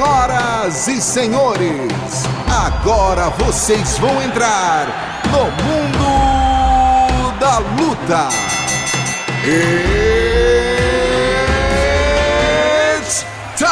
Senhoras e senhores, agora vocês vão entrar no mundo da luta. It's time!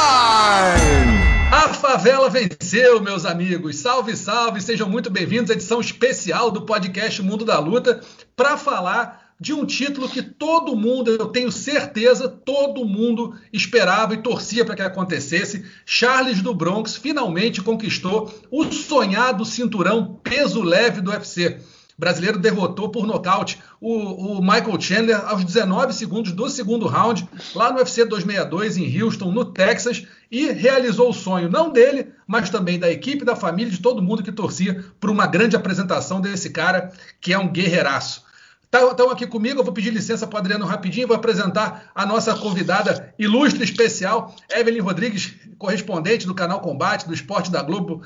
A favela venceu, meus amigos. Salve, salve! Sejam muito bem-vindos à edição especial do podcast Mundo da Luta para falar de um título que todo mundo, eu tenho certeza, todo mundo esperava e torcia para que acontecesse. Charles do Bronx finalmente conquistou o sonhado cinturão peso leve do UFC. O brasileiro derrotou por nocaute o, o, Michael Chandler aos 19 segundos do segundo round, lá no UFC 262 em Houston, no Texas, e realizou o sonho não dele, mas também da equipe, da família, de todo mundo que torcia por uma grande apresentação desse cara que é um guerreiraço. Estão tá, aqui comigo, eu vou pedir licença para o Adriano rapidinho, vou apresentar a nossa convidada ilustre especial, Evelyn Rodrigues, correspondente do canal Combate, do Esporte da Globo,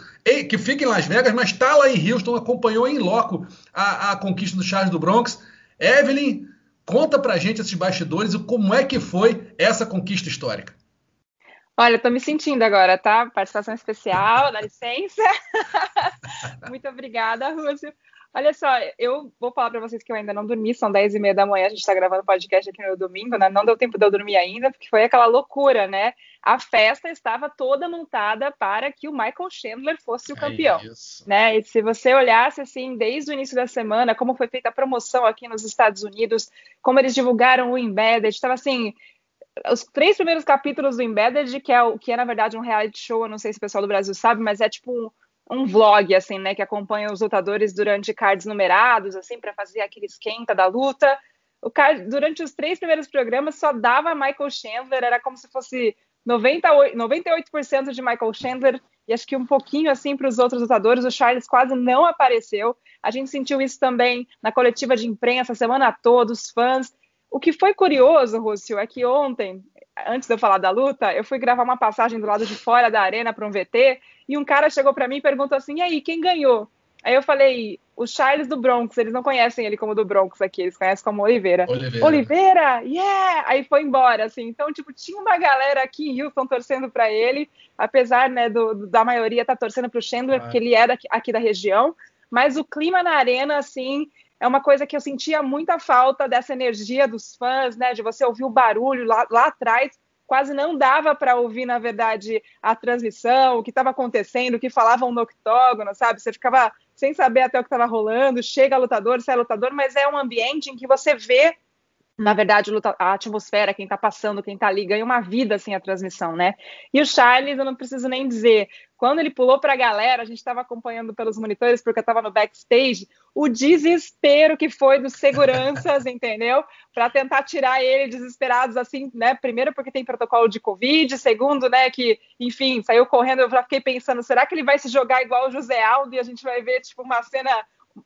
que fica em Las Vegas, mas está lá em Houston, acompanhou em loco a, a conquista do Charles do Bronx. Evelyn, conta para gente esses bastidores e como é que foi essa conquista histórica. Olha, estou me sentindo agora, tá? Participação especial, dá licença. Muito obrigada, Rússio. Olha só, eu vou falar para vocês que eu ainda não dormi, são 10 e meia da manhã, a gente está gravando podcast aqui no domingo, né? Não deu tempo de eu dormir ainda, porque foi aquela loucura, né? A festa estava toda montada para que o Michael Chandler fosse o campeão, é né? E se você olhasse assim, desde o início da semana, como foi feita a promoção aqui nos Estados Unidos, como eles divulgaram o Embedded, estava assim, os três primeiros capítulos do Embedded, que é, o, que é na verdade um reality show, eu não sei se o pessoal do Brasil sabe, mas é tipo um, vlog, assim, né, que acompanha os lutadores durante cards numerados, assim, para fazer aquele esquenta da luta. O card, durante os três primeiros programas só dava Michael Chandler, era como se fosse 98%, 98 de Michael Chandler e acho que um pouquinho assim para os outros lutadores. O Charles quase não apareceu. A gente sentiu isso também na coletiva de imprensa semana toda, os fãs. O que foi curioso, Rússio, é que ontem, antes de eu falar da luta, eu fui gravar uma passagem do lado de fora da arena para um VT e um cara chegou para mim e perguntou assim: e aí, quem ganhou? Aí eu falei: o Charles do Bronx. Eles não conhecem ele como do Bronx aqui, eles conhecem como Oliveira. Oliveira, Oliveira yeah! Aí foi embora, assim. Então, tipo, tinha uma galera aqui em Houston torcendo para ele, apesar né, do, da maioria estar tá torcendo para o Chandler, ah. porque ele é daqui, aqui da região. Mas o clima na arena, assim, é uma coisa que eu sentia muita falta dessa energia dos fãs, né? De você ouvir o barulho lá, lá atrás quase não dava para ouvir, na verdade, a transmissão, o que estava acontecendo, o que falavam no octógono, sabe? Você ficava sem saber até o que estava rolando, chega lutador, sai lutador, mas é um ambiente em que você vê na verdade, a atmosfera, quem está passando, quem está ali, ganha uma vida assim a transmissão, né? E o Charles, eu não preciso nem dizer, quando ele pulou para a galera, a gente estava acompanhando pelos monitores, porque eu estava no backstage, o desespero que foi dos seguranças, entendeu? Para tentar tirar ele desesperados, assim, né? Primeiro, porque tem protocolo de Covid, segundo, né, que, enfim, saiu correndo, eu já fiquei pensando, será que ele vai se jogar igual o José Aldo e a gente vai ver, tipo, uma cena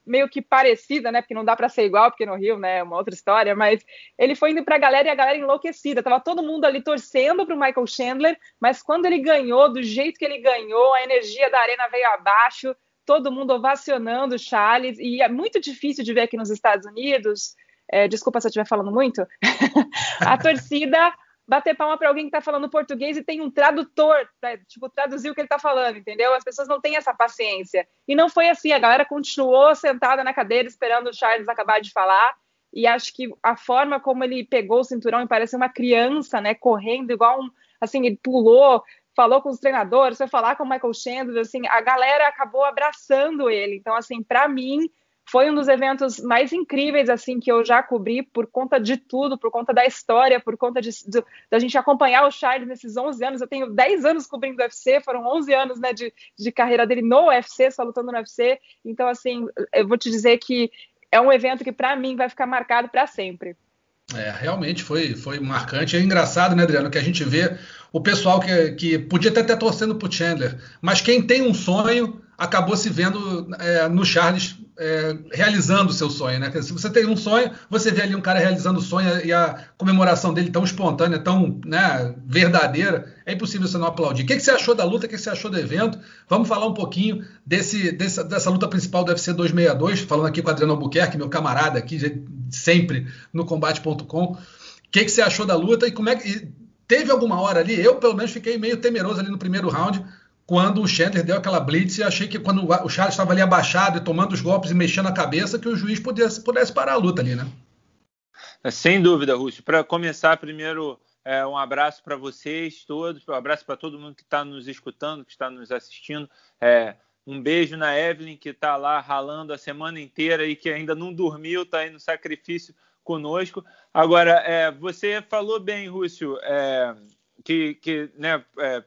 meio que parecida, né? Porque não dá para ser igual, porque no Rio, né, é uma outra história, mas ele foi indo para a galera e a galera enlouquecida. Tava todo mundo ali torcendo para o Michael Chandler, mas quando ele ganhou, do jeito que ele ganhou, a energia da arena veio abaixo, todo mundo ovacionando o Charles, e é muito difícil de ver aqui nos Estados Unidos. É, desculpa se eu estiver falando muito. a torcida bater palma para alguém que está falando português e tem um tradutor para tipo, traduzir o que ele está falando, entendeu? As pessoas não têm essa paciência. E não foi assim, a galera continuou sentada na cadeira esperando o Charles acabar de falar. E acho que a forma como ele pegou o cinturão e parece uma criança, né, correndo igual um, assim, ele pulou, falou com os treinadores, foi falar com o Michael Chandler, assim, a galera acabou abraçando ele. Então, assim, para mim, foi um dos eventos mais incríveis assim que eu já cobri por conta de tudo, por conta da história, por conta de, de da gente acompanhar o Charles nesses 11 anos. Eu tenho 10 anos cobrindo o UFC, foram 11 anos né, de, de carreira dele no UFC, só lutando no UFC. Então, assim, eu vou te dizer que é um evento que para mim vai ficar marcado para sempre. É, realmente foi, foi marcante. É engraçado, né, Adriano, que a gente vê o pessoal que, que podia até estar torcendo para o Chandler, mas quem tem um sonho acabou se vendo é, no Charles é, realizando o seu sonho, né? Se você tem um sonho, você vê ali um cara realizando o sonho e a comemoração dele tão espontânea, tão né, verdadeira, é impossível você não aplaudir. O que, que você achou da luta? O que, que você achou do evento? Vamos falar um pouquinho desse, dessa, dessa luta principal do UFC 262, falando aqui com o Adriano Albuquerque, meu camarada aqui, sempre no combate.com. O que, que você achou da luta e como é que teve alguma hora ali, eu pelo menos fiquei meio temeroso ali no primeiro round, quando o Chandler deu aquela blitz e achei que quando o Charles estava ali abaixado e tomando os golpes e mexendo a cabeça, que o juiz pudesse, pudesse parar a luta ali, né? Sem dúvida, Rússio. Para começar, primeiro, é, um abraço para vocês todos, um abraço para todo mundo que está nos escutando, que está nos assistindo. É, um beijo na Evelyn, que está lá ralando a semana inteira e que ainda não dormiu, está aí no sacrifício conosco. Agora, é, você falou bem, Rússio, é, que, que né, é,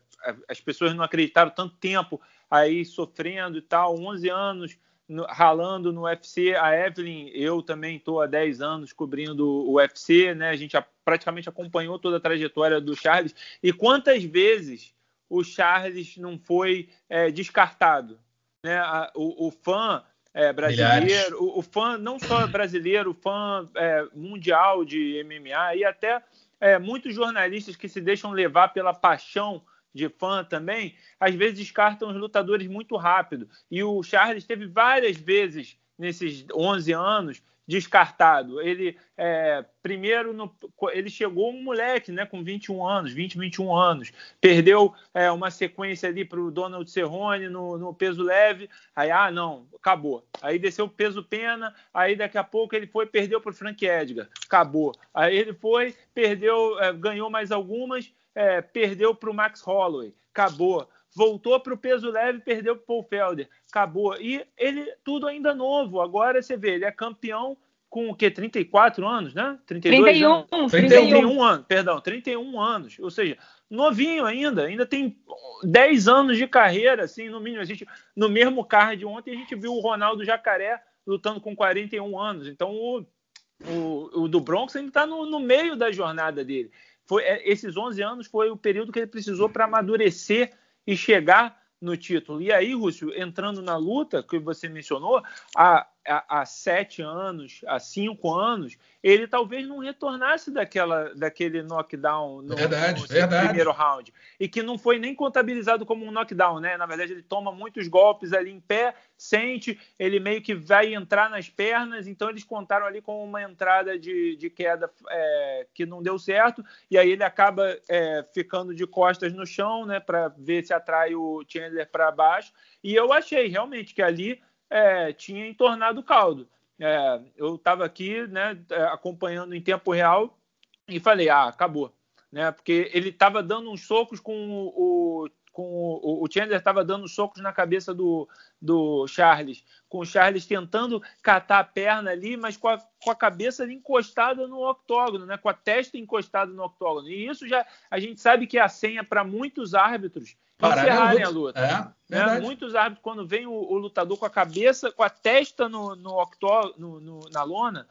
as pessoas não acreditaram tanto tempo aí sofrendo e tal, 11 anos no, ralando no UFC. A Evelyn, eu também estou há 10 anos cobrindo o UFC, né? A gente praticamente acompanhou toda a trajetória do Charles. E quantas vezes o Charles não foi é, descartado? Né? A, o, o, fã é, brasileiro, o, o, fã não só brasileiro, o fã é, mundial de MMA e até é, muitos jornalistas que se deixam levar pela paixão de fã também, às vezes descartam os lutadores muito rápido. E o Charles teve várias vezes nesses 11 anos descartado. Ele é, primeiro no, ele chegou um moleque, né, com 21 anos, 20, 21 anos, perdeu é, uma sequência ali para o Donald Cerrone no, no, peso leve, aí ah não, acabou. Aí desceu o peso pena, aí daqui a pouco ele foi perdeu para o Frank Edgar, acabou. Aí ele foi perdeu, é, ganhou mais algumas, é, perdeu para o Max Holloway, acabou. Voltou para o peso leve, perdeu para o Paul Felder, acabou. E ele, tudo ainda novo. Agora você vê, ele é campeão com o quê? 34 anos, né? 32 31, anos. 31. 31 anos, perdão, 31 anos. Ou seja, novinho ainda, ainda tem 10 anos de carreira, assim, no mínimo. A gente, no mesmo card ontem, a gente viu o Ronaldo Jacaré lutando com 41 anos. Então, o, o, o do Bronx ainda está no, no meio da jornada dele foi, é, esses 11 anos foi o período que ele precisou para amadurecer e chegar no título. E aí, Rússio, entrando na luta que você mencionou, a, há, sete anos, há cinco anos, ele talvez não retornasse daquela, daquele knockdown no, verdade, no verdade. primeiro round. E que não foi nem contabilizado como um knockdown, né? Na verdade, ele toma muitos golpes ali em pé, sente, ele meio que vai entrar nas pernas, então eles contaram ali com uma entrada de, de queda é, que não deu certo, e aí ele acaba é, ficando de costas no chão, né? Para ver se atrai o Chandler para baixo. E eu achei realmente que ali é, tinha entornado o caldo. É, eu estava aqui né, é, acompanhando em tempo real e falei, ah, acabou. Né, porque ele estava dando uns socos com o, com o, o Chandler estava dando socos na cabeça do, do Charles, com o Charles tentando catar a perna ali, mas com a, com a cabeça encostada no octógono, né? com a testa encostada no octógono. E isso já a gente sabe que é a senha para muitos árbitros encerrarem a luta. É, né? Muitos árbitros, quando vem o, o, lutador com a cabeça, com a testa no, no, octó, no, no na lona,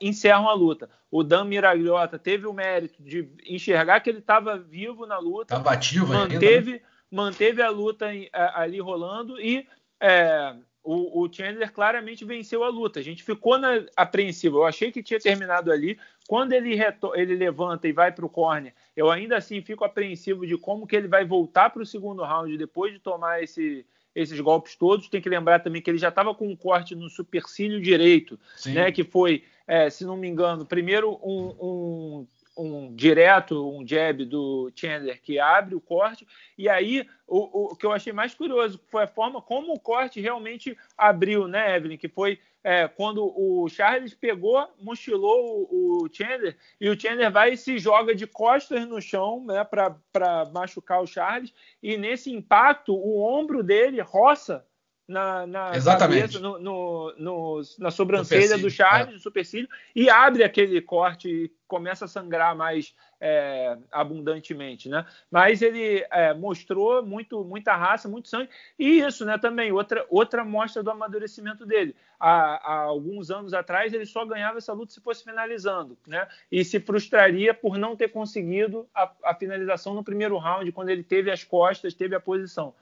encerram a luta. O Dan Miragliotta teve o mérito de enxergar que ele estava vivo na luta. Estava ativo manteve, ainda. Né? Manteve a luta ali rolando e é, o, o, Chandler claramente venceu a luta. A gente ficou na, apreensivo. Eu achei que tinha terminado ali. Quando ele, ele levanta e vai para o corner, eu ainda assim fico apreensivo de como que ele vai voltar para o segundo round depois de tomar esse, esses golpes todos. Tem que lembrar também que ele já estava com um corte no supercílio direito, Sim. né? Que foi, é, se não me engano, primeiro um, um um direto, um jab do Chandler que abre o corte. E aí, o, o, que eu achei mais curioso foi a forma como o corte realmente abriu, né, Evelyn? Que foi é, quando o Charles pegou, mochilou o, o, Chandler, e o Chandler vai e se joga de costas no chão né, para machucar o Charles. E nesse impacto, o ombro dele roça na, na Exatamente. Cabeça, no, no, no, na sobrancelha do Charles, é. no supercílio, e abre aquele corte e começa a sangrar mais é, abundantemente, né? Mas ele é, mostrou muito, muita raça, muito sangue, e isso, né? Também outra outra mostra do amadurecimento dele. Há, há, alguns anos atrás ele só ganhava essa luta se fosse finalizando, né? E se frustraria por não ter conseguido a, a finalização no primeiro round, quando ele teve as costas, teve a posição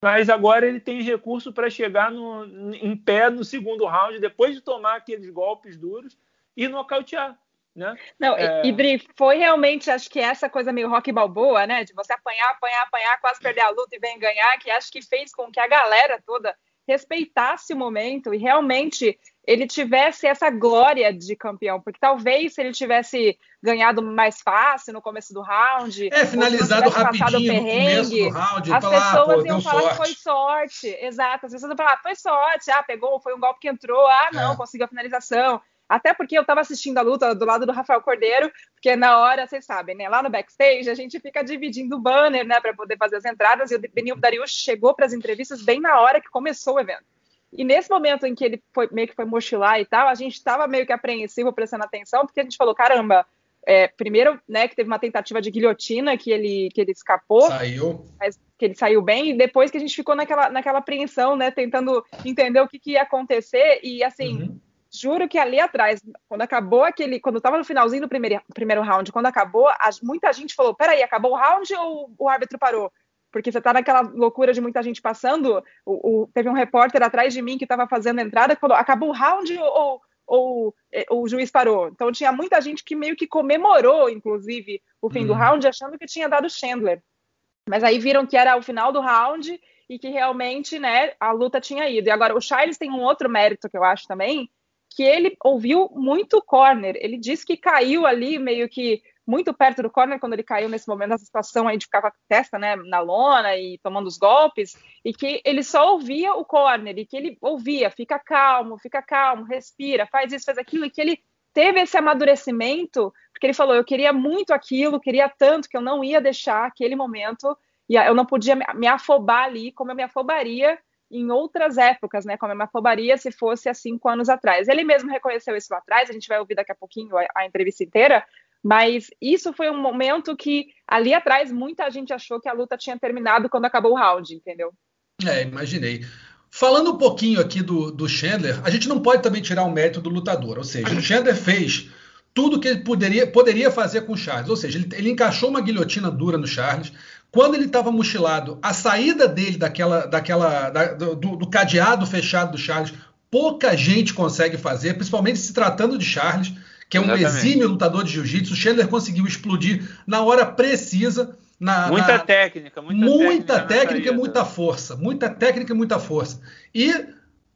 mas agora ele tem recurso para chegar no, em pé no segundo round, depois de tomar aqueles golpes duros e nocautear. Né? Não, é... e Bri, foi realmente, acho que essa coisa meio rock balboa, né? De você apanhar, apanhar, apanhar, quase perder a luta e vem ganhar, que acho que fez com que a galera toda respeitasse o momento e realmente ele tivesse essa glória de campeão, porque talvez se ele tivesse ganhado mais fácil no começo do round, é finalizado rapidinho no round, as falar, pessoas iam falar sorte. que foi sorte, exato, as pessoas iam falar, ah, foi sorte, ah, pegou, foi um golpe que entrou, ah, não, é. conseguiu a finalização. Até porque eu estava assistindo a luta do lado do Rafael Cordeiro, porque na hora, vocês sabem, né? Lá no backstage, a gente fica dividindo o banner, né, para poder fazer as entradas, e o Benil Darius chegou para as entrevistas bem na hora que começou o evento. E nesse momento em que ele foi, meio que foi mochilar e tal, a gente estava meio que apreensivo, prestando atenção, porque a gente falou, caramba, é, primeiro, né, que teve uma tentativa de guilhotina que ele, que ele escapou. Saiu. Mas que ele saiu bem, e depois que a gente ficou naquela, naquela apreensão, né, tentando entender o que, que ia acontecer, e assim, uhum. juro que ali atrás, quando acabou aquele, quando estava no finalzinho do primeiro, primeiro round, quando acabou, a, muita gente falou, peraí, acabou o round ou o árbitro parou? Porque você está naquela loucura de muita gente passando. O, o, teve um repórter atrás de mim que estava fazendo a entrada e falou: acabou o round ou, ou, é, ou, o juiz parou? Então tinha muita gente que meio que comemorou, inclusive, o fim do uhum. round, achando que tinha dado Chandler. Mas aí viram que era o final do round e que realmente né, a luta tinha ido. E agora, o Charles tem um outro mérito que eu acho também, que ele ouviu muito corner. Ele disse que caiu ali meio que muito perto do corner quando ele caiu nesse momento, nessa situação aí de ficar com a testa né, na lona e tomando os golpes, e que ele só ouvia o corner, e que ele ouvia, fica calmo, fica calmo, respira, faz isso, faz aquilo, e que ele teve esse amadurecimento, porque ele falou, eu queria muito aquilo, queria tanto que eu não ia deixar aquele momento, e eu não podia me afobar ali como eu me afobaria em outras épocas, né? Como eu me afobaria se fosse há cinco anos atrás. Ele mesmo reconheceu isso lá atrás, a gente vai ouvir daqui a pouquinho a, a entrevista inteira, mas isso foi um momento que ali atrás muita gente achou que a luta tinha terminado quando acabou o round, entendeu? É, imaginei. Falando um pouquinho aqui do, do Chandler, a gente não pode também tirar o mérito do lutador. Ou seja, o Chandler fez tudo que ele poderia, poderia fazer com o Charles. Ou seja, ele, ele encaixou uma guilhotina dura no Charles. Quando ele estava mochilado, a saída dele daquela, daquela da, do, do, cadeado fechado do Charles, pouca gente consegue fazer, principalmente se tratando de Charles que é um Exatamente. exímio lutador de jiu-jitsu. O Chandler conseguiu explodir na hora precisa. Na, muita na... técnica, muita, muita técnica, técnica e muita força. Muita técnica e muita força. E,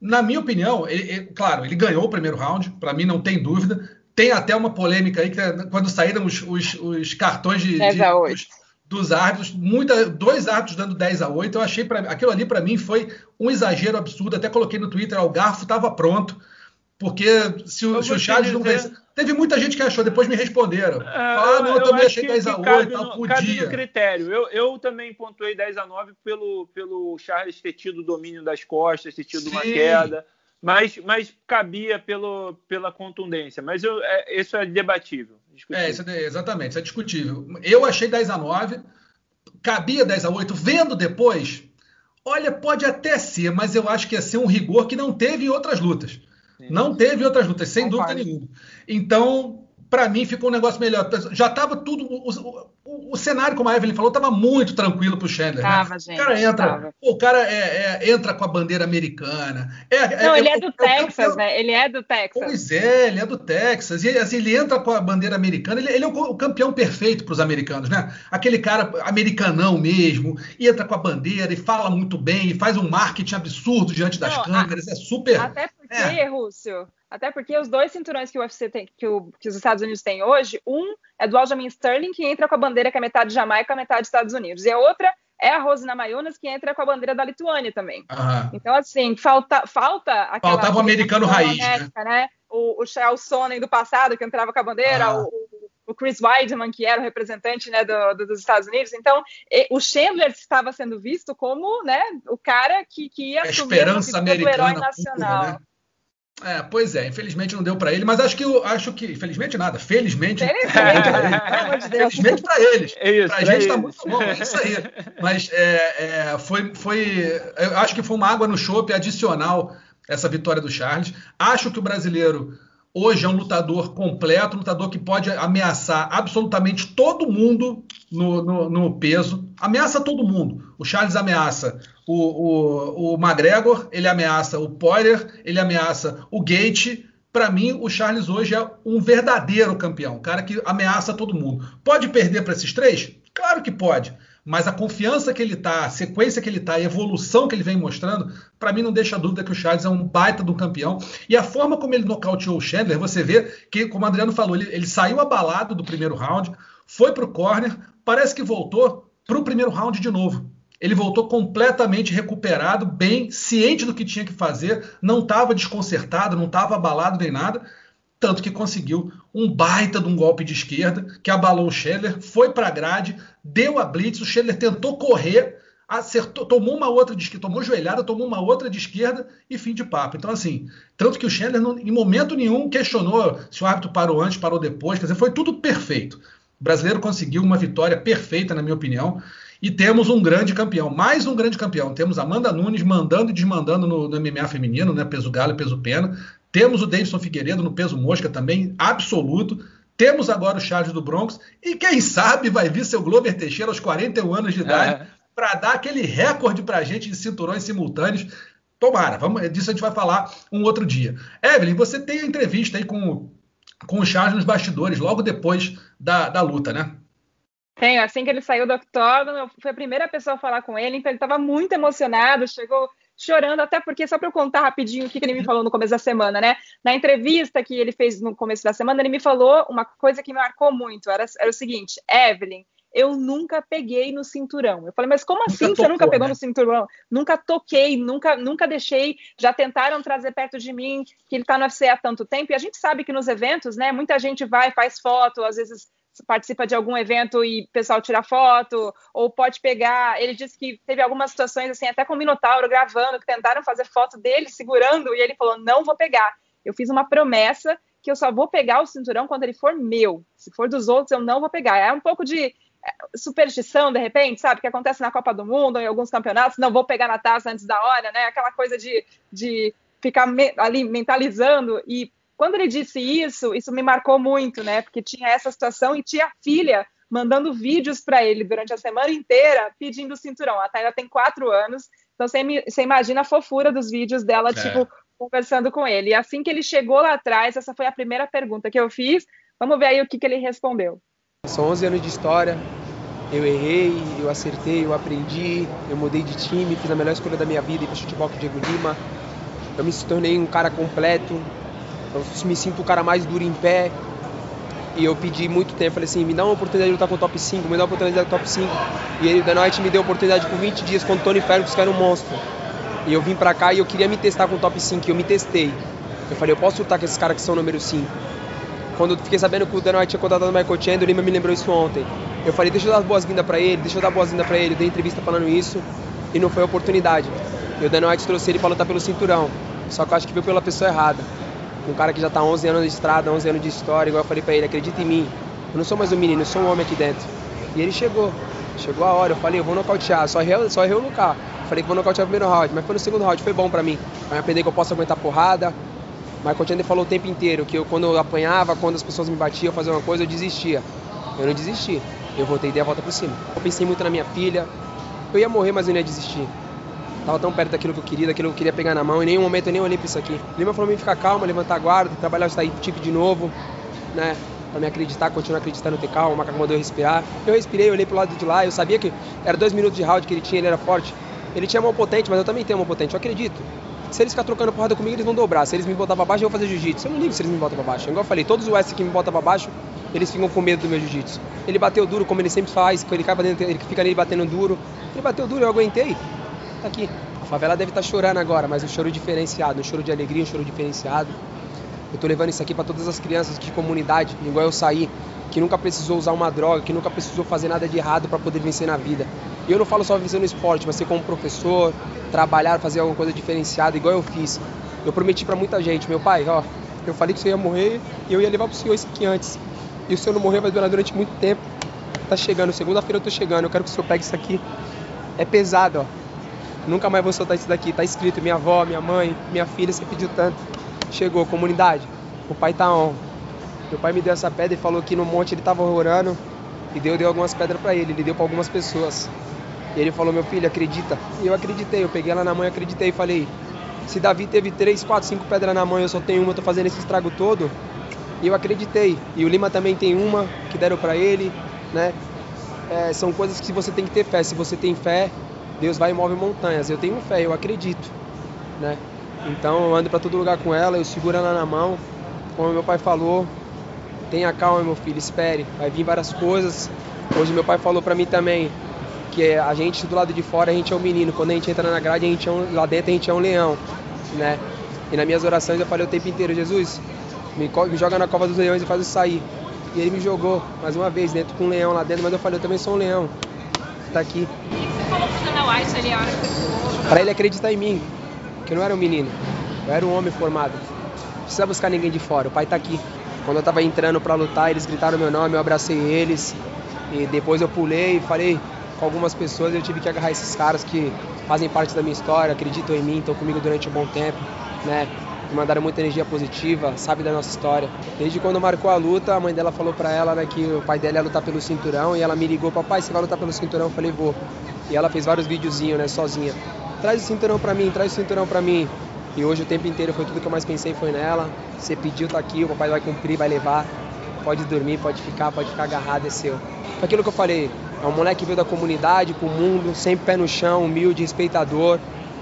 na minha opinião, ele, ele, claro, ele ganhou o primeiro round, para mim não tem dúvida. Tem até uma polêmica aí que é quando saíram os, os, os cartões de, de os, dos árbitros, muita, dois árbitros dando 10 a 8. Eu achei pra, aquilo ali para mim foi um exagero absurdo. Até coloquei no Twitter, o garfo estava pronto. Porque se o, se o Charles não vence. Teve muita gente que achou, depois me responderam. É, ah, não, eu, eu também achei 10 a 8 tal, podia. Cabe no critério. Eu, eu também pontuei 10 a 9 pelo, pelo Charles ter tido o domínio das costas, ter tido Sim. uma queda. Mas, mas cabia pelo, pela contundência. Mas eu, é, isso é debatível. É, isso é, exatamente, isso é discutível. Eu achei 10 a 9 cabia 10 a 8 vendo depois. Olha, pode até ser, mas eu acho que ia ser um rigor que não teve em outras lutas. Não teve outras lutas, sem dúvida nenhuma. Então, para mim, ficou um negócio melhor. Já estava tudo. O, o, o, cenário, como a Evelyn falou, estava muito tranquilo para o Chandler. Né? Tava, né? gente, o cara entra, o cara é, é, entra com a bandeira americana. É, é Não, ele é, do Texas, né? Ele é do Texas. Pois é, ele é do Texas. E assim, ele entra com a bandeira americana, ele, ele é o, campeão perfeito para os americanos, né? Aquele cara americanão mesmo, entra com a bandeira e fala muito bem, e faz um marketing absurdo diante das Não, câmeras. A, é super. Até porque, é. Rússio até porque os dois cinturões que o UFC tem, que, o, que, os Estados Unidos têm hoje, um é do Aljamain Sterling, que entra com a bandeira que é metade Jamaica, metade Estados Unidos. E a outra é a Rosina Mayunas, que entra com a bandeira da Lituânia também. Uhum. Então, assim, falta, falta aquela... Faltava o americano raiz, né? né? O, o Charles Sonnen do passado, que entrava com a bandeira, o, o Chris Weidman, que era o representante né, do, do, dos Estados Unidos. Então, e, o Chandler estava sendo visto como né, o cara que, que ia a assumir esperança americana herói nacional. Né? É, pois é, infelizmente não deu para ele, mas acho que acho que infelizmente nada, felizmente. Felizmente para eles. É isso, pra gente está muito bom, é isso aí. Mas é, é, foi, foi, eu acho que foi uma água no chope adicional essa vitória do Charles. Acho que o brasileiro hoje é um lutador completo, um lutador que pode ameaçar absolutamente todo mundo no, no, no peso. Ameaça todo mundo. O Charles ameaça o, o, o McGregor, ele ameaça o Poirier, ele ameaça o Gate. Para mim, o Charles hoje é um verdadeiro campeão, um cara que ameaça todo mundo. Pode perder para esses três? Claro que pode. mas a confiança que ele está, a sequência que ele está, a evolução que ele vem mostrando, para mim não deixa dúvida que o Charles é um baita do campeão. E a forma como ele nocauteou o Chandler, você vê que, como o Adriano falou, ele, ele saiu abalado do primeiro round, foi para o corner, parece que voltou para o primeiro round de novo. Ele voltou completamente recuperado, bem, ciente do que tinha que fazer, não estava desconcertado, não estava abalado nem nada tanto que conseguiu um baita de um golpe de esquerda que abalou o Scheller, foi para a grade, deu a blitz, o Scheller tentou correr, acertou, tomou uma outra de esquerda, tomou joelhada, tomou uma outra de esquerda e fim de papo. Então assim, tanto que o Scheller não, em momento nenhum questionou se o árbitro parou antes, parou depois, quer dizer, foi tudo perfeito. O brasileiro conseguiu uma vitória perfeita, na minha opinião. E temos um grande campeão, mais um grande campeão. Temos Amanda Nunes mandando e desmandando no, no MMA feminino, né? Peso galo e peso pena. Temos o Davidson Figueiredo no peso mosca também, absoluto. Temos agora o Charles do Bronx. E quem sabe vai vir seu Glover Teixeira aos 41 anos de idade é. para dar aquele recorde para a gente de cinturões simultâneos. Tomara, vamos, disso a gente vai falar um outro dia. Evelyn, você tem a entrevista aí com, com o Charles nos bastidores, logo depois da, da luta, né? Tenho, assim que ele saiu do octógono, eu fui a primeira pessoa a falar com ele, então ele estava muito emocionado, chegou chorando, até porque, só para eu contar rapidinho o que, que ele me falou no começo da semana, né? Na entrevista que ele fez no começo da semana, ele me falou uma coisa que me marcou muito. Era, era o seguinte: Evelyn, eu nunca peguei no cinturão. Eu falei, mas como assim nunca você tocou, nunca pegou né? no cinturão? Nunca toquei, nunca, nunca deixei. Já tentaram trazer perto de mim que ele está no UFC há tanto tempo. E a gente sabe que nos eventos, né, muita gente vai, faz foto, às vezes participa de algum evento e o pessoal tira foto, ou pode pegar. Ele disse que teve algumas situações, assim, até com o Minotauro gravando, que tentaram fazer foto dele segurando, e ele falou: não vou pegar. Eu fiz uma promessa que eu só vou pegar o cinturão quando ele for meu. Se for dos outros, eu não vou pegar. É um pouco de é, superstição, de repente, sabe? Que acontece na Copa do Mundo, em alguns campeonatos, não vou pegar na taça antes da hora, né? Aquela coisa de, de ficar ali mentalizando. E quando ele disse isso, isso me marcou muito, né? Porque tinha essa situação e tinha a filha mandando vídeos para ele durante a semana inteira pedindo o cinturão. A Taylor tem quatro anos, então você, imagina a fofura dos vídeos dela, é. tipo, conversando com ele. E assim que ele chegou lá atrás, essa foi a primeira pergunta que eu fiz. Vamos ver aí o que, que ele respondeu. São 11 anos de história. Eu errei, eu acertei, eu aprendi, eu mudei de time, fiz a melhor escolha da minha vida, para futebol com o Diego Lima. Eu me tornei um cara completo, eu me sinto o cara mais duro em pé. E eu pedi muito tempo, falei assim, me dá uma oportunidade de lutar com o top 5, me dá uma oportunidade de top 5. E ele, The Night me deu a oportunidade por 20 dias com o Tony Ferguson, que era um monstro. E eu vim pra cá e eu queria me testar com o top 5, e eu me testei. Eu falei, eu posso lutar com esses caras que são número 5. Quando eu fiquei sabendo que o The Night tinha contratado o Michael Chandler, Lima me lembrou isso ontem. Eu falei, deixa eu dar boas-vindas pra ele, deixa eu dar boas-vindas pra ele. Eu dei entrevista falando isso e não foi a oportunidade. E o The Night trouxe ele pra lutar pelo cinturão. Só que eu acho que veio pela pessoa errada um cara que já está 11 anos de estrada, 11 anos de história, igual eu falei para ele, acredita em mim. Eu não sou mais um menino, eu sou um homem aqui dentro. E ele chegou. Chegou a hora, eu falei, eu vou nocautear. Só errei, só errei no carro. Falei que vou nocautear o primeiro round, mas foi no segundo round, foi bom para mim. Pra me aprender que eu posso aguentar porrada. Michael Chandler falou o tempo inteiro que eu, quando eu apanhava, quando as pessoas me batiam, fazer uma coisa, eu desistia. Eu não desisti. Eu voltei e dei a volta por cima. Eu pensei muito na minha filha. Eu ia morrer, mas eu não ia desistir. Tava tão perto daquilo que eu queria, daquilo que eu queria pegar na mão. Em nenhum momento eu nem olhei pra isso aqui. O Lima falou pra mim ficar calma, levantar a guarda, trabalhar o style tipo de novo, né? Pra me acreditar, continuar acreditando, ter calma, o macaco mandou eu respirar. Eu respirei, olhei pro lado de lá, eu sabia que era dois minutos de round que ele tinha, ele era forte. Ele tinha mão potente, mas eu também tenho mão potente, eu acredito. Se eles ficar trocando porrada comigo, eles vão dobrar. Se eles me botar pra baixo, eu vou fazer jiu-jitsu. Eu não ligo se eles me botam pra baixo. Igual eu falei, todos os West que me botam pra baixo, eles ficam com medo do meu jiu-jitsu. Ele bateu duro, como ele sempre faz, ele, cai dentro, ele fica ali batendo duro. Ele bateu duro, eu aguentei. Tá aqui favela deve estar tá chorando agora, mas um choro diferenciado, um choro de alegria, um choro diferenciado. Eu estou levando isso aqui para todas as crianças de comunidade, igual eu saí, que nunca precisou usar uma droga, que nunca precisou fazer nada de errado para poder vencer na vida. E eu não falo só vencer no esporte, mas ser como professor, trabalhar, fazer alguma coisa diferenciada, igual eu fiz. Eu prometi para muita gente, meu pai, ó, eu falei que você ia morrer e eu ia levar pro senhor isso aqui antes. E o senhor não morreu, vai durar durante muito tempo. Tá chegando, segunda-feira eu tô chegando, eu quero que o senhor pegue isso aqui. É pesado, ó. Nunca mais vou soltar isso daqui. Tá escrito minha avó, minha mãe, minha filha, você pediu tanto. Chegou, comunidade. O pai tá on. Meu pai me deu essa pedra e falou que no monte ele tava orando. E Deus deu algumas pedras para ele. Ele deu para algumas pessoas. E ele falou, meu filho, acredita. E eu acreditei. Eu peguei ela na mão e acreditei. E falei, se Davi teve três, quatro, cinco pedras na mão eu só tenho uma, tô fazendo esse estrago todo. E eu acreditei. E o Lima também tem uma que deram para ele, né? é, são coisas que você tem que ter fé. Se você tem fé, Deus vai e move montanhas. Eu tenho fé, eu acredito, né? Então eu ando para todo lugar com ela, eu seguro ela na mão. Como meu pai falou, tenha calma, meu filho, espere. Vai vir várias coisas. Hoje meu pai falou para mim também que a gente do lado de fora a gente é um menino, quando a gente entra na grade, a gente é um, lá dentro a gente é um leão, né? E nas minhas orações eu falei o tempo inteiro, Jesus, me, me joga na cova dos leões e faz eu sair. E ele me jogou mais uma vez dentro com um leão lá dentro, mas eu falei, eu também sou um leão. Tá aqui. Falou White ali hora que ele acreditar em mim, que eu não era um menino, eu era um homem formado. Não precisa buscar ninguém de fora, o pai tá aqui. Quando eu tava entrando para lutar, eles gritaram meu nome, eu abracei eles. E depois eu pulei e falei com algumas pessoas, eu tive que agarrar esses caras que fazem parte da minha história, acreditam em mim, estão comigo durante um bom tempo, né? me mandaram muita energia positiva, sabe da nossa história. Desde quando marcou a luta, a mãe dela falou para ela né, que o pai dela ia lutar pelo cinturão e ela me ligou, papai, você vai lutar pelo cinturão? Eu falei, vou. E ela fez vários videozinhos, né, sozinha. Traz o cinturão para mim, traz o cinturão para mim. E hoje o tempo inteiro foi tudo que eu mais pensei foi nela. Você pediu, tá aqui, o papai vai cumprir, vai levar. Pode dormir, pode ficar, pode ficar agarrado, é seu. Aquilo que eu falei, é um moleque que veio da comunidade, pro mundo, sempre pé no chão, humilde, respeitador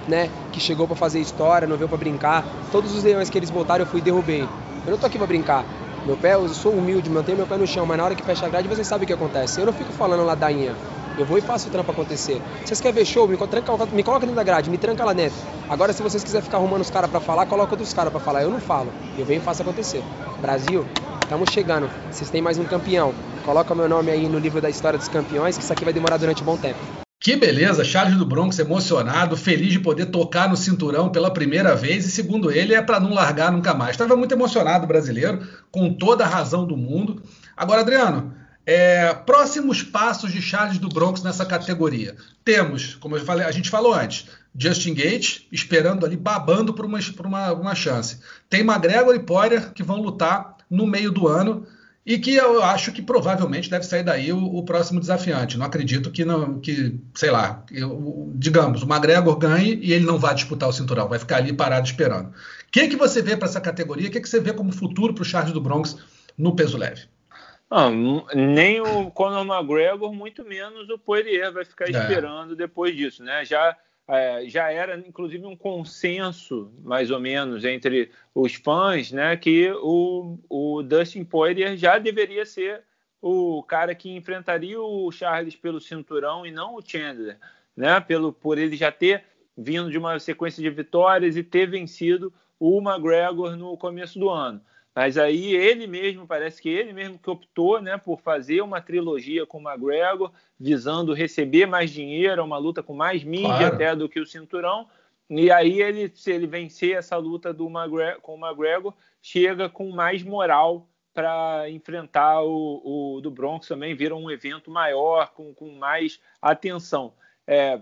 né, que chegou para fazer história, não veio para brincar. Todos os leões que eles botaram eu fui e derrubei. Eu não tô aqui para brincar. Meu pé, eu sou humilde, mantenho meu pé no chão, mas na hora que fecha a grade você sabe o que acontece. Eu não fico falando ladainha. Eu vou e faço o trampo acontecer. Vocês querem ver show? Me, tranca, me coloca dentro da grade, me tranca lá dentro. Agora, se vocês quiserem ficar arrumando os caras para falar, coloca outros caras para falar. Eu não falo. Eu venho e faço acontecer. Brasil, estamos chegando. Vocês têm mais um campeão. Coloca meu nome aí no livro da história dos campeões, que isso aqui vai demorar durante um bom tempo. Que beleza, Charles do Bronx emocionado, feliz de poder tocar no cinturão pela primeira vez e segundo ele é para não largar nunca mais. Estava muito emocionado o brasileiro, com toda a razão do mundo. Agora, Adriano, é, próximos passos de Charles do Bronx nessa categoria. Temos, como eu falei, a gente falou antes, Justin Gates esperando ali, babando por uma, por uma, uma chance. Tem McGregor e Poirier que vão lutar no meio do ano e que eu acho que provavelmente deve sair daí o, o próximo desafiante. Não acredito que, não, que sei lá, eu, digamos, o McGregor ganhe e ele não vai disputar o cinturão, vai ficar ali parado esperando. O que, que você vê para essa categoria? O que, que você vê como futuro para o Charles do Bronx no peso leve? Não, nem o Conor McGregor, muito menos o Poirier vai ficar é. esperando depois disso, né? Já é, já era inclusive um consenso, mais ou menos, entre os fãs, né, que o, o Dustin Poirier já deveria ser o cara que enfrentaria o Charles pelo cinturão e não o Chandler, né, pelo, por ele já ter vindo de uma sequência de vitórias e ter vencido o McGregor no começo do ano. Mas aí ele mesmo, parece que ele mesmo que optou né, por fazer uma trilogia com o McGregor, visando receber mais dinheiro, uma luta com mais mídia claro. até do que o cinturão. E aí ele, se ele vencer essa luta do McGregor, com o McGregor, chega com mais moral para enfrentar o, o, do Bronx também, vira um evento maior, com, com mais atenção. É,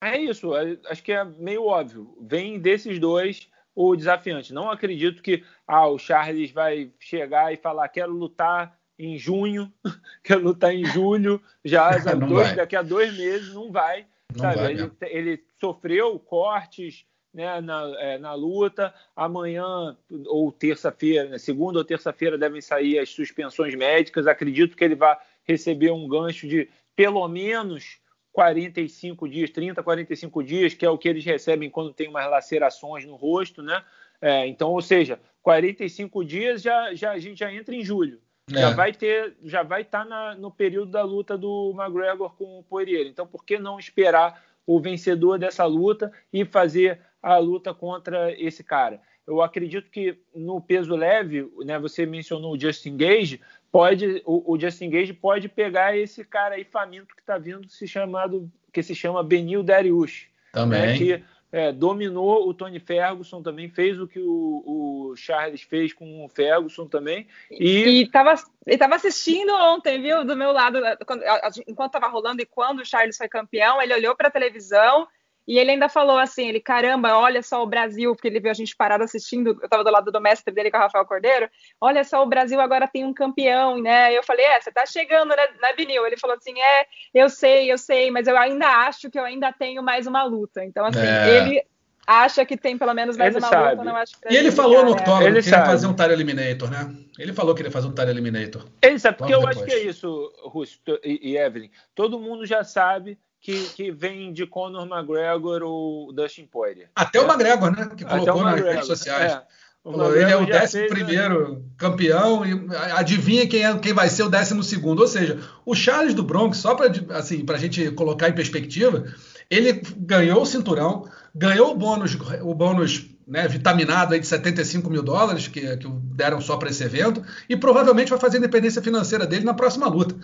é isso, é, acho que é meio óbvio. Vem desses dois o desafiante. Não acredito que ah, o Charles vai chegar e falar quero lutar em junho, quero lutar em julho, já dois, daqui a dois meses não vai. Não? Vai, ele, ele, sofreu cortes né, na, é, na luta. Amanhã ou terça-feira, né, segunda ou terça-feira devem sair as suspensões médicas. Acredito que ele vai receber um gancho de pelo menos 45 dias, 30, 45 dias, que é o que eles recebem quando tem umas lacerações no rosto, né? É, então, ou seja, 45 dias já, já a gente já entra em julho. É. Já vai ter, já vai estar tá no período da luta do McGregor com o Poirier. Então, por que não esperar o vencedor dessa luta e fazer a luta contra esse cara? Eu acredito que no peso leve, né, você mencionou o Justin Gage, pode o, o, Justin Gage pode pegar esse cara aí faminto que está vindo se chamado que se chama Benil Dariush, né, também. né, que é, dominou o Tony Ferguson também fez o que o, o Charles fez com o Ferguson também e estava estava assistindo ontem viu do meu lado quando, enquanto estava rolando e quando o Charles foi campeão ele olhou para a televisão e ele ainda falou assim, ele, caramba, olha só o Brasil, porque ele viu a gente parado assistindo, eu estava do lado do mestre dele com o Rafael Cordeiro, olha só, o Brasil agora tem um campeão, né? Eu falei, é, você tá chegando, né, né Vinil? Ele falou assim, é, eu sei, eu sei, mas eu ainda acho que eu ainda tenho mais uma luta. Então, assim, é. ele acha que tem pelo menos mais Ele uma sabe. luta, não acho que E ele falou no né? octógono Ele que ele ia sabe. fazer um Tire Eliminator, né? Ele falou que ele ia fazer um Tire Eliminator. Ele sabe, porque eu acho que depois. é isso, Russo e Evelyn. Todo mundo já sabe que, que vem de Conor McGregor ou Dustin Poirier. Até o McGregor, né? Que colocou nas redes sociais. é. Falou, ele é o já décimo fez, né? primeiro campeão e adivinha quem, é, quem vai ser o décimo segundo. Ou seja, o Charles do Bronx, só para assim, a gente colocar em perspectiva, ele ganhou o cinturão, ganhou o bônus, o bônus né, vitaminado aí de 75 mil dólares que, que deram só para esse evento e provavelmente vai fazer a independência financeira dele na próxima luta,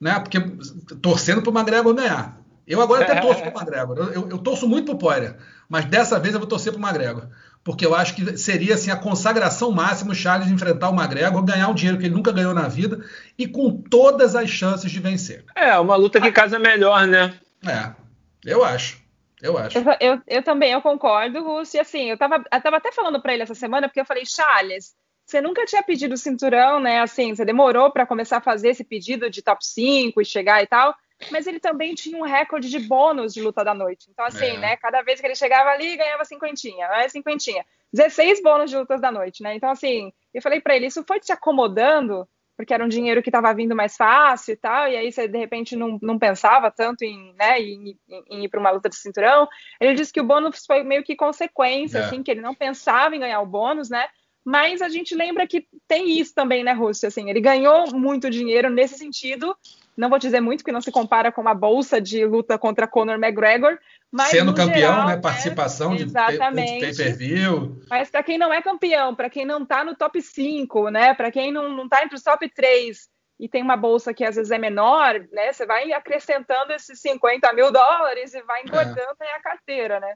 né? Porque torcendo para o McGregor ganhar. Eu agora até torço para o McGregor. Eu, eu, eu torço muito para o Poirier, mas dessa vez eu vou torcer para o McGregor porque eu acho que seria assim a consagração máxima o Charles enfrentar o McGregor, ganhar um dinheiro que ele nunca ganhou na vida e com todas as chances de vencer. É, uma luta que casa melhor, né? É, eu acho. Eu acho. Eu, eu, eu também, eu concordo, Russo. E assim, eu tava, eu tava até falando para ele essa semana, porque eu falei, Charles, você nunca tinha pedido o cinturão, né? Assim, você demorou para começar a fazer esse pedido de top 5 e chegar e tal. Mas ele também tinha um recorde de bônus de luta da noite. Então, assim, É. né? Cada vez que ele chegava ali, ganhava cinquentinha, mais cinquentinha. 16 bônus de lutas da noite, né? Então, assim, eu falei para ele, isso foi te acomodando, porque era um dinheiro que estava vindo mais fácil e tal, e aí você, de repente, não, não pensava tanto em, né, em, em- em ir para uma luta de cinturão. Ele disse que o bônus foi meio que consequência, É. assim, que ele não pensava em ganhar o bônus, né? Mas a gente lembra que tem isso também, né, Rússia? Assim, ele ganhou muito dinheiro nesse sentido. Não vou dizer muito, porque não se compara com uma bolsa de luta contra Conor McGregor. Mas, Sendo campeão, geral, né? Participação de pay- pay-per-view. Mas para quem não é campeão, para quem não está no top 5, né? Para quem não, não tá entre os top 3 e tem uma bolsa que às vezes é menor, né? Você vai acrescentando esses 50 mil dólares e vai engordando aí a carteira, né?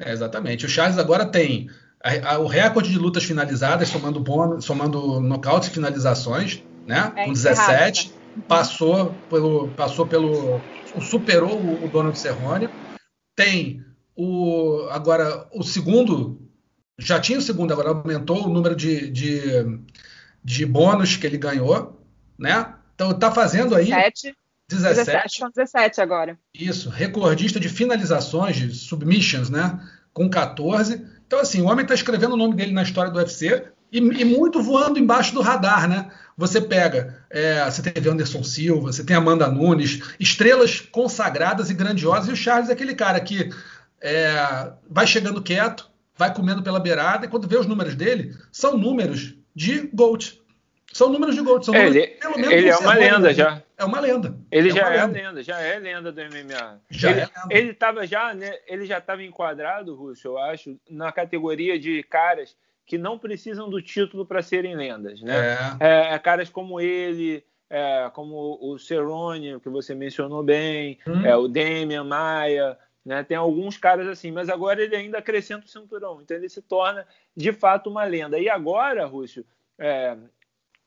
É, exatamente. O Charles agora tem a- a- o recorde de lutas finalizadas, somando bônus, somando nocautes e finalizações, né? É com encerrado, 17. Passou pelo. Passou pelo. Superou o, o Donald Cerrone. Tem o. Agora, o segundo. Já tinha o segundo, agora aumentou o número de, de, de bônus que ele ganhou, né? Então tá fazendo aí 17, 17. 17, são 17 agora. Isso, recordista de finalizações, de submissions, né? Com 14. Então, assim, o homem está escrevendo o nome dele na história do UFC e, e muito voando embaixo do radar, né? Você pega, é, você teve Anderson Silva, você tem Amanda Nunes, estrelas consagradas e grandiosas, e o Charles é aquele cara que é, vai chegando quieto, vai comendo pela beirada, e quando vê os números dele, são números de GOAT. São números de GOAT. São É, números, ele, pelo menos ele é no uma lenda já. É uma lenda. Ele é já é lenda. lenda, já é lenda do MMA. Já ele, é lenda. ele estava já, né, ele já estava enquadrado, Russo, eu acho, na categoria de caras que não precisam do título para serem lendas, né? É. É, é caras como ele, é, como o Cerrone, que você mencionou bem, Hum. é, o Damian Maia, né? Tem alguns caras assim, mas agora ele ainda acrescenta o cinturão, então ele se torna de fato uma lenda. E agora, Rússio, é,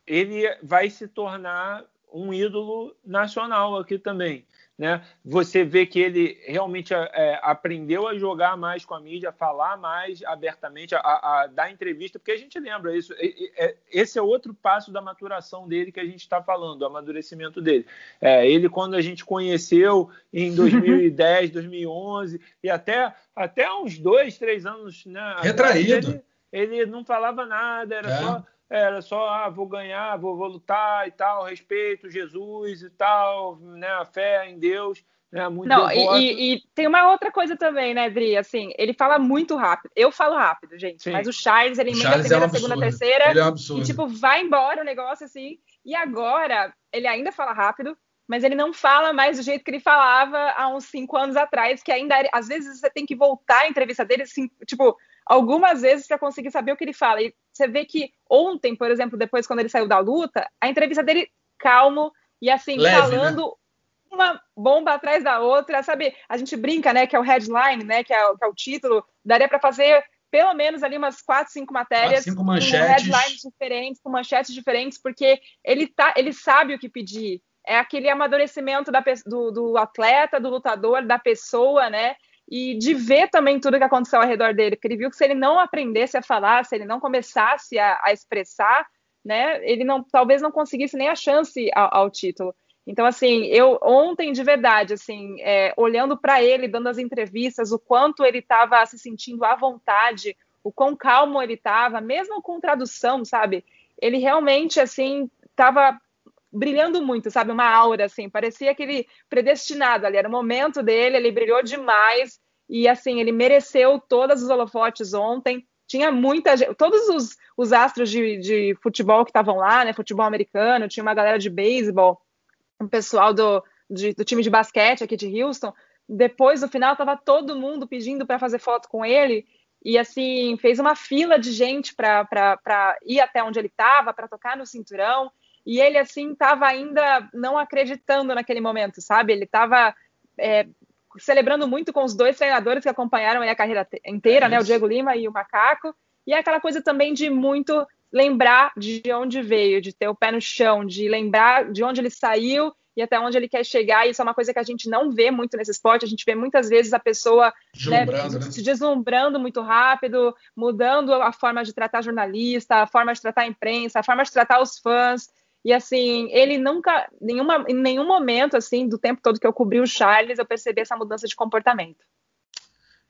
ele vai se tornar um ídolo nacional aqui também. Né? Você vê que ele realmente é, aprendeu a jogar mais com a mídia, a falar mais abertamente, a, a dar entrevista, porque a gente lembra isso. é- Esse é outro passo da maturação dele que a gente está falando, do amadurecimento dele. É, ele, quando a gente conheceu em 2010, 2011 e até, até uns dois, três anos, né? Retraído. Ele, ele não falava nada, era É. só era só, ah, vou ganhar, vou, vou lutar e tal, respeito Jesus e tal, né, a fé em Deus, né, muito Não, e, e- e tem uma outra coisa também, né, Dri? Assim, ele fala muito rápido. Eu falo rápido, gente. Sim. Mas o Charles, ele O emenda a Charles é um primeira, segunda, terceira. Ele é um E, absurdo. tipo, vai embora o negócio, assim. E agora, ele ainda fala rápido, mas ele não fala mais do jeito que ele falava há uns cinco anos atrás, que ainda, era- às vezes, você tem que voltar a entrevista dele, assim, tipo, algumas vezes para conseguir saber o que ele fala. E você vê que ontem, por exemplo, depois, quando ele saiu da luta, a entrevista dele calmo e, assim, Leve, falando uma bomba atrás da outra, sabe? A gente brinca, né, que é o headline, né, que é, o- que é o título, daria para fazer pelo menos ali umas quatro, cinco matérias cinco com manchetes. headlines diferentes, com manchetes diferentes, porque ele tá, ele sabe o que pedir. É aquele amadurecimento da, do, do atleta, do lutador, da pessoa, né? E de ver também tudo que aconteceu ao redor dele, porque ele viu que se ele não aprendesse a falar, se ele não começasse a, a expressar, né, ele não, talvez não conseguisse nem a chance ao, ao título. Então, assim, eu ontem, de verdade, assim, é, olhando para ele, dando as entrevistas, o quanto ele estava se sentindo à vontade, o quão calmo ele estava, mesmo com tradução, sabe? Ele realmente, assim, estava brilhando muito, sabe? Uma aura, assim, parecia aquele predestinado ali, era o momento dele, ele brilhou demais e, assim, ele mereceu todas os holofotes ontem. Tinha muita gente, todos os, os astros de, de futebol que estavam lá, né? Futebol americano, tinha uma galera de beisebol, um pessoal do, de, do time de basquete aqui de Houston. Depois, no final, estava todo mundo pedindo para fazer foto com ele e assim fez uma fila de gente para ir até onde ele estava, para tocar no cinturão. E ele, assim, estava ainda não acreditando naquele momento, sabe? Ele estava é, celebrando muito com os dois treinadores que acompanharam a carreira inteira, é né? O Diego Lima e o Macaco. E é aquela coisa também de muito lembrar de onde veio, de ter o pé no chão, de lembrar de onde ele saiu e até onde ele quer chegar. Isso é uma coisa que a gente não vê muito nesse esporte. A gente vê muitas vezes a pessoa né, né? se deslumbrando muito rápido, mudando a forma de tratar jornalista, a forma de tratar a imprensa, a forma de tratar os fãs. E assim, ele nunca, nenhuma, em nenhum momento, assim, do tempo todo que eu cobri o Charles, eu percebi essa mudança de comportamento.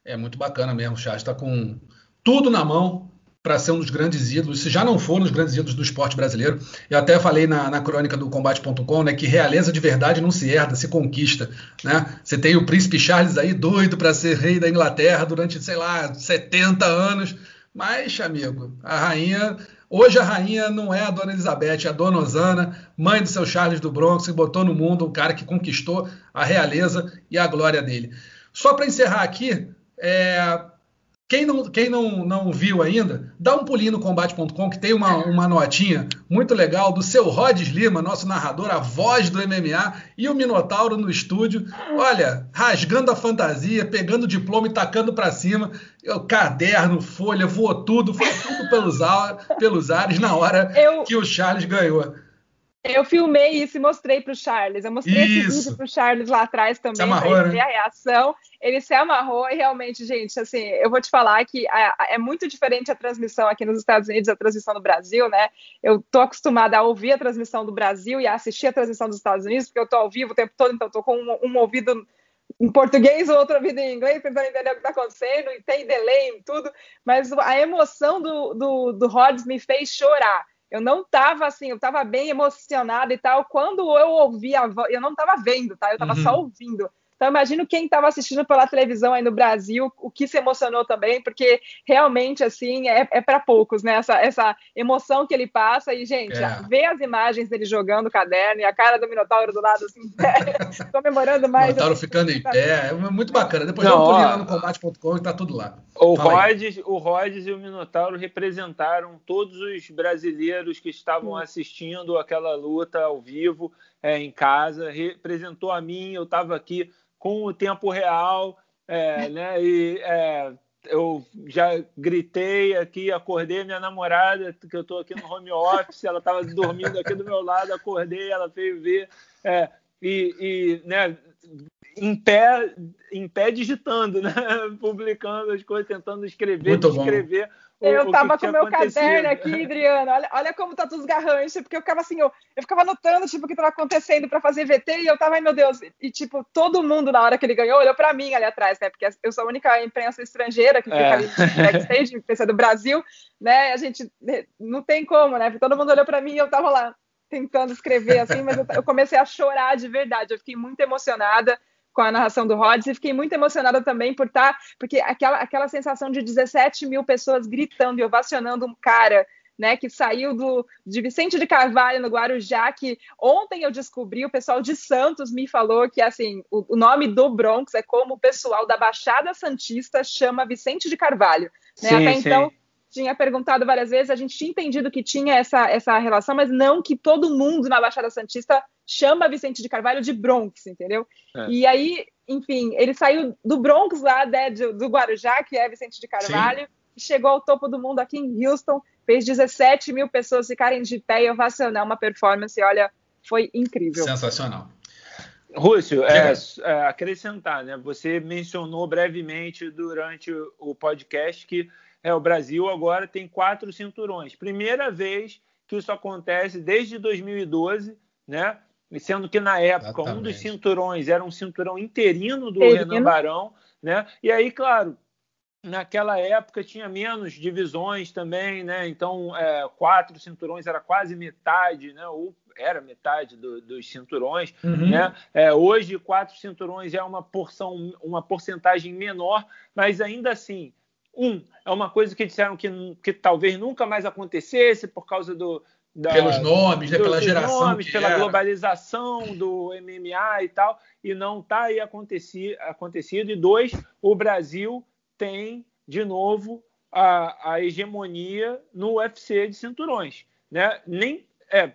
É muito bacana mesmo, o Charles está com tudo na mão para ser um dos grandes ídolos, se já não for um dos grandes ídolos do esporte brasileiro. Eu até falei na, na crônica do combate.com, né, que realeza de verdade não se herda, se conquista, né? Você tem o príncipe Charles aí doido para ser rei da Inglaterra durante, sei lá, 70 anos, mas, amigo, a rainha Hoje a rainha não é a dona Elizabeth, é a dona Osana, mãe do seu Charles do Bronx, que botou no mundo um cara que conquistou a realeza e a glória dele. Só para encerrar aqui, é, quem não, quem não, não viu ainda, dá um pulinho no combate.com que tem uma, uma notinha muito legal do seu Rods Lima, nosso narrador, a voz do MMA, e o Minotauro no estúdio. Olha, rasgando a fantasia, pegando o diploma e tacando para cima. O caderno, folha, voou tudo, foi tudo pelos, pelos ares na hora Eu... que o Charles ganhou. Eu filmei isso e mostrei para o Charles. Eu mostrei isso. esse vídeo para o Charles lá atrás também, para ele né? ver a reação. Ele se amarrou e realmente, gente, assim, eu vou te falar que é muito diferente a transmissão aqui nos Estados Unidos, a transmissão no Brasil, né? Eu tô acostumada a ouvir a transmissão do Brasil e a assistir a transmissão dos Estados Unidos, porque eu tô ao vivo o tempo todo, então eu tô com um, um ouvido em português, o outro ouvido em inglês, tentando entender o que está acontecendo, e tem delay em tudo, mas a emoção do, do, do Rhodes me fez chorar eu não estava assim, eu estava bem emocionada e tal. Quando eu ouvi a voz, eu não estava vendo, tá? Eu estava uhum. só ouvindo. Então, imagino quem estava assistindo pela televisão aí no Brasil, o que se emocionou também, porque realmente, assim, é, é para poucos, né? Essa, essa emoção que ele passa. E, gente, é. ver as imagens dele jogando o caderno e a cara do Minotauro do lado, assim, comemorando mais. Minotauro assim, ficando em pé, é muito bacana. Depois eu vou lá no combate.com e tá tudo lá. O Rhodes, o Rhodes e o Minotauro representaram todos os brasileiros que estavam assistindo aquela luta ao vivo, é, em casa, representou a mim, eu estava aqui com o tempo real, é, né? E é, eu já gritei aqui, acordei minha namorada, que eu estou aqui no home office, ela estava dormindo aqui do meu lado, acordei, ela veio ver, é, e, e né, em pé, em pé digitando, né? publicando as coisas, tentando escrever, escrever. Eu tava com meu caderno aqui, Adriana. Olha, olha como tá os garranchos, porque eu ficava assim, eu, eu ficava anotando tipo, o que tava acontecendo para fazer VT e eu tava, ai meu Deus, e tipo, todo mundo na hora que ele ganhou olhou para mim ali atrás, né? Porque eu sou a única imprensa estrangeira que fica é. ali backstage, imprensa do Brasil, né? A gente não tem como, né? Todo mundo olhou para mim e eu tava lá tentando escrever assim, mas eu, eu comecei a chorar de verdade. Eu fiquei muito emocionada com a narração do Rhodes e fiquei muito emocionada também por estar, tá, porque aquela, aquela sensação de 17 mil pessoas gritando e ovacionando um cara né, que saiu do, de Vicente de Carvalho, no Guarujá, que ontem eu descobri, o pessoal de Santos me falou que, assim, o, o nome do Bronx é como o pessoal da Baixada Santista chama Vicente de Carvalho. Né? Sim, Até sim. então, tinha perguntado várias vezes, a gente tinha entendido que tinha essa, essa relação, mas não que todo mundo na Baixada Santista chama Vicente de Carvalho de Bronx, entendeu? É. E aí, enfim, ele saiu do Bronx lá, né, do Guarujá, que é Vicente de Carvalho, Sim. e chegou ao topo do mundo aqui em Houston, fez 17 mil pessoas ficarem de pé e ovacionar uma performance, olha, foi incrível. Sensacional. Rússio, é, é, acrescentar, né? Você mencionou brevemente durante o podcast que é, o Brasil agora tem quatro cinturões. Primeira vez que isso acontece desde 2012, né? Sendo que na época Exatamente. um dos cinturões era um cinturão interino do Renan Barão, né? E aí, claro, naquela época tinha menos divisões também, né? Então, é, quatro cinturões era quase metade, né? Ou era metade do, dos cinturões, uhum. né? É, hoje, quatro cinturões é uma porção, uma porcentagem menor, mas ainda assim, um, é uma coisa que disseram que, que talvez nunca mais acontecesse por causa do, da, pelos nomes, né, pela geração, nomes, pela era. globalização do MMA e tal, e não está aí aconteci, acontecido. E dois, o Brasil tem de novo a, a hegemonia no UFC de cinturões, né? Nem é,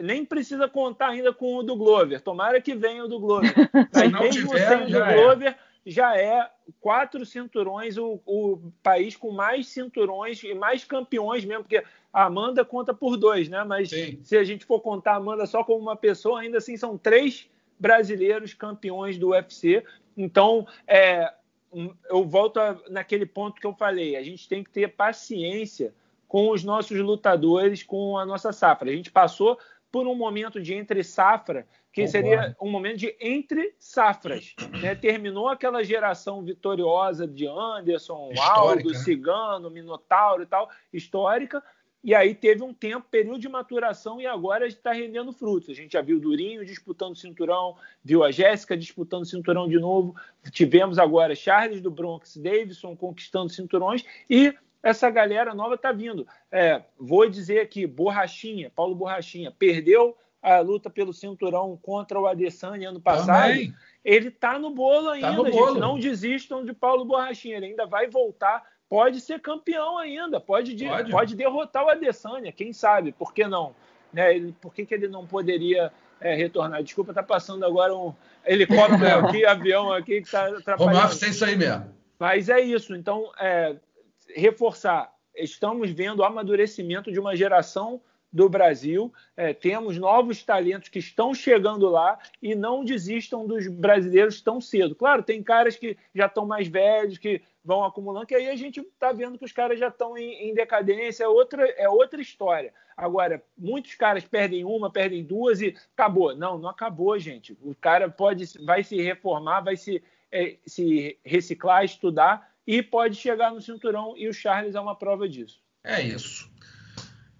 nem precisa contar ainda com o do Glover. Tomara que venha o do Glover. Mas mesmo tiver, sem o do Glover, é. já é quatro cinturões, o, o, país com mais cinturões e mais campeões mesmo, porque a Amanda conta por dois, né? Mas Sim. se a gente for contar a Amanda só como uma pessoa, ainda assim são três brasileiros campeões do UFC. Então, é, eu volto a, naquele ponto que eu falei, a gente tem que ter paciência com os nossos lutadores, com a nossa safra. A gente passou por um momento de entre safra, que Concordo. seria um momento de entre safras. Né? Terminou aquela geração vitoriosa de Anderson, histórica, Aldo, né? Cigano, Minotauro e tal, histórica. E aí teve um tempo, período de maturação, e agora está rendendo frutos. A gente já viu o Durinho disputando o cinturão, viu a Jéssica disputando o cinturão de novo. Tivemos agora Charles do Bronx, Davidson conquistando cinturões e essa galera nova está vindo. É, vou dizer aqui, Borrachinha, Paulo Borrachinha, perdeu a luta pelo cinturão contra o Adesanya ano passado. Também. Ele está no bolo ainda, tá no gente. Bolo. Não desistam de Paulo Borrachinha, ele ainda vai voltar. Pode ser campeão ainda, pode, pode. pode derrotar o Adesanya, quem sabe, por que não? Né? Ele, por que, que ele não poderia é, retornar? Desculpa, tá passando agora um helicóptero aqui, avião aqui que está atrapalhando. Home office é isso aí mesmo. Mas é isso, então é, reforçar, estamos vendo o amadurecimento de uma geração do Brasil, é, temos novos talentos que estão chegando lá e não desistam dos brasileiros tão cedo. Claro, tem caras que já estão mais velhos, que vão acumulando, que aí a gente está vendo que os caras já estão em, em, decadência, é outra, é outra história. Agora, muitos caras perdem uma, perdem duas e acabou. Não, não acabou, gente. O cara pode, vai se reformar, vai se, é, se reciclar, estudar e pode chegar no cinturão, e o Charles é uma prova disso. É isso.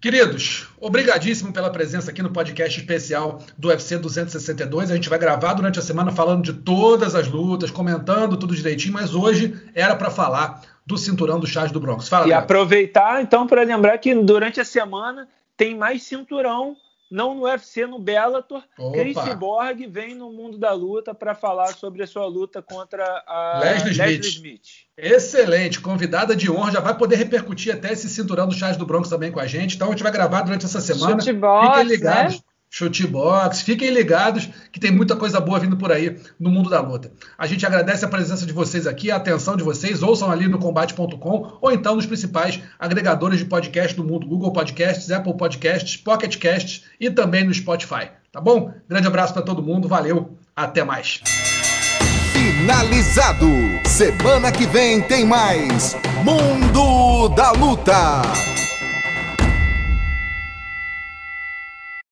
Queridos, obrigadíssimo pela presença aqui no podcast especial do UFC 262. A gente vai gravar durante a semana falando de todas as lutas, comentando tudo direitinho, mas hoje era para falar do cinturão do Charles do Bronx. Fala, e aproveitar então para lembrar que durante a semana tem mais cinturão não no UFC, no Bellator. Opa. Chris Borg vem no mundo da luta para falar sobre a sua luta contra a Leslie, Leslie Smith. Smith. Excelente, convidada de honra, já vai poder repercutir até esse cinturão do Charles do Bronx também com a gente. Então a gente vai gravar durante essa semana. Chutebox, Fiquem ligados. Né? Chutebox. Fiquem ligados que tem muita coisa boa vindo por aí no mundo da luta. A gente agradece a presença de vocês aqui, a atenção de vocês. Ouçam ali no combate.com ou então nos principais agregadores de podcast do mundo: Google Podcasts, Apple Podcasts, Pocket Casts e também no Spotify. Tá bom? Grande abraço para todo mundo. Valeu. Até mais. Finalizado. Semana que vem tem mais Mundo da Luta.